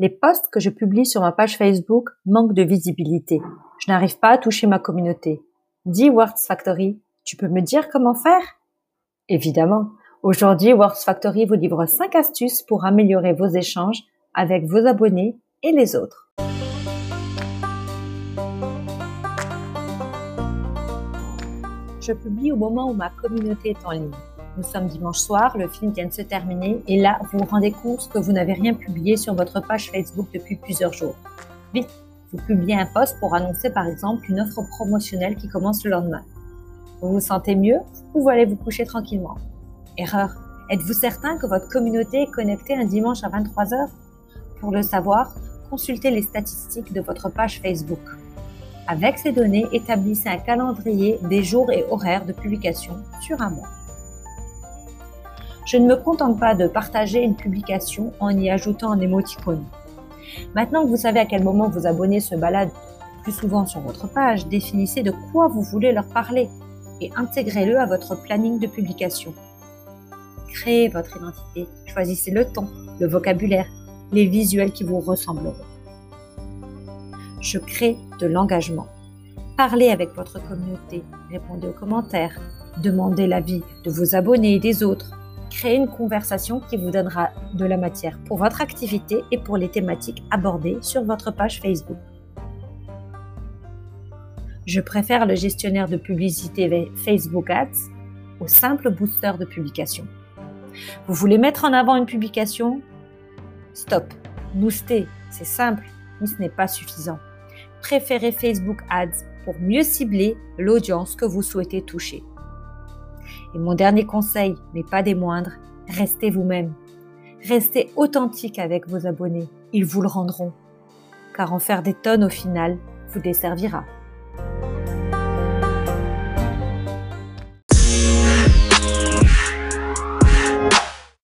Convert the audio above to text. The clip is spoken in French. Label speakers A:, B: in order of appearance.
A: Les posts que je publie sur ma page Facebook manquent de visibilité. Je n'arrive pas à toucher ma communauté. Dis Words Factory, tu peux me dire comment faire? Évidemment. Aujourd'hui, Words Factory vous livre 5 astuces pour améliorer vos échanges avec vos abonnés et les autres. Je publie au moment où ma communauté est en ligne. Nous sommes dimanche soir, le film vient de se terminer et là, vous vous rendez compte que vous n'avez rien publié sur votre page Facebook depuis plusieurs jours. Vite, vous publiez un post pour annoncer par exemple une offre promotionnelle qui commence le lendemain. Vous vous sentez mieux Vous allez vous coucher tranquillement? Erreur. Êtes-vous certain que votre communauté est connectée un dimanche à 23h Pour le savoir, consultez les statistiques de votre page Facebook. Avec ces données, établissez un calendrier des jours et horaires de publication sur un mois. Je ne me contente pas de partager une publication en y ajoutant un émoticône. Maintenant que vous savez à quel moment vos abonnés se baladent plus souvent sur votre page, définissez de quoi vous voulez leur parler et intégrez-le à votre planning de publication. Créez votre identité, choisissez le ton, le vocabulaire, les visuels qui vous ressembleront je crée de l'engagement. Parlez avec votre communauté, répondez aux commentaires, demandez l'avis de vos abonnés et des autres. Créez une conversation qui vous donnera de la matière pour votre activité et pour les thématiques abordées sur votre page Facebook. Je préfère le gestionnaire de publicité Facebook Ads au simple booster de publication. Vous voulez mettre en avant une publication? Stop. Booster, c'est simple, mais ce n'est pas suffisant préférez Facebook Ads pour mieux cibler l'audience que vous souhaitez toucher. Et mon dernier conseil, mais pas des moindres, restez vous-même. Restez authentique avec vos abonnés, ils vous le rendront. Car en faire des tonnes au final vous desservira.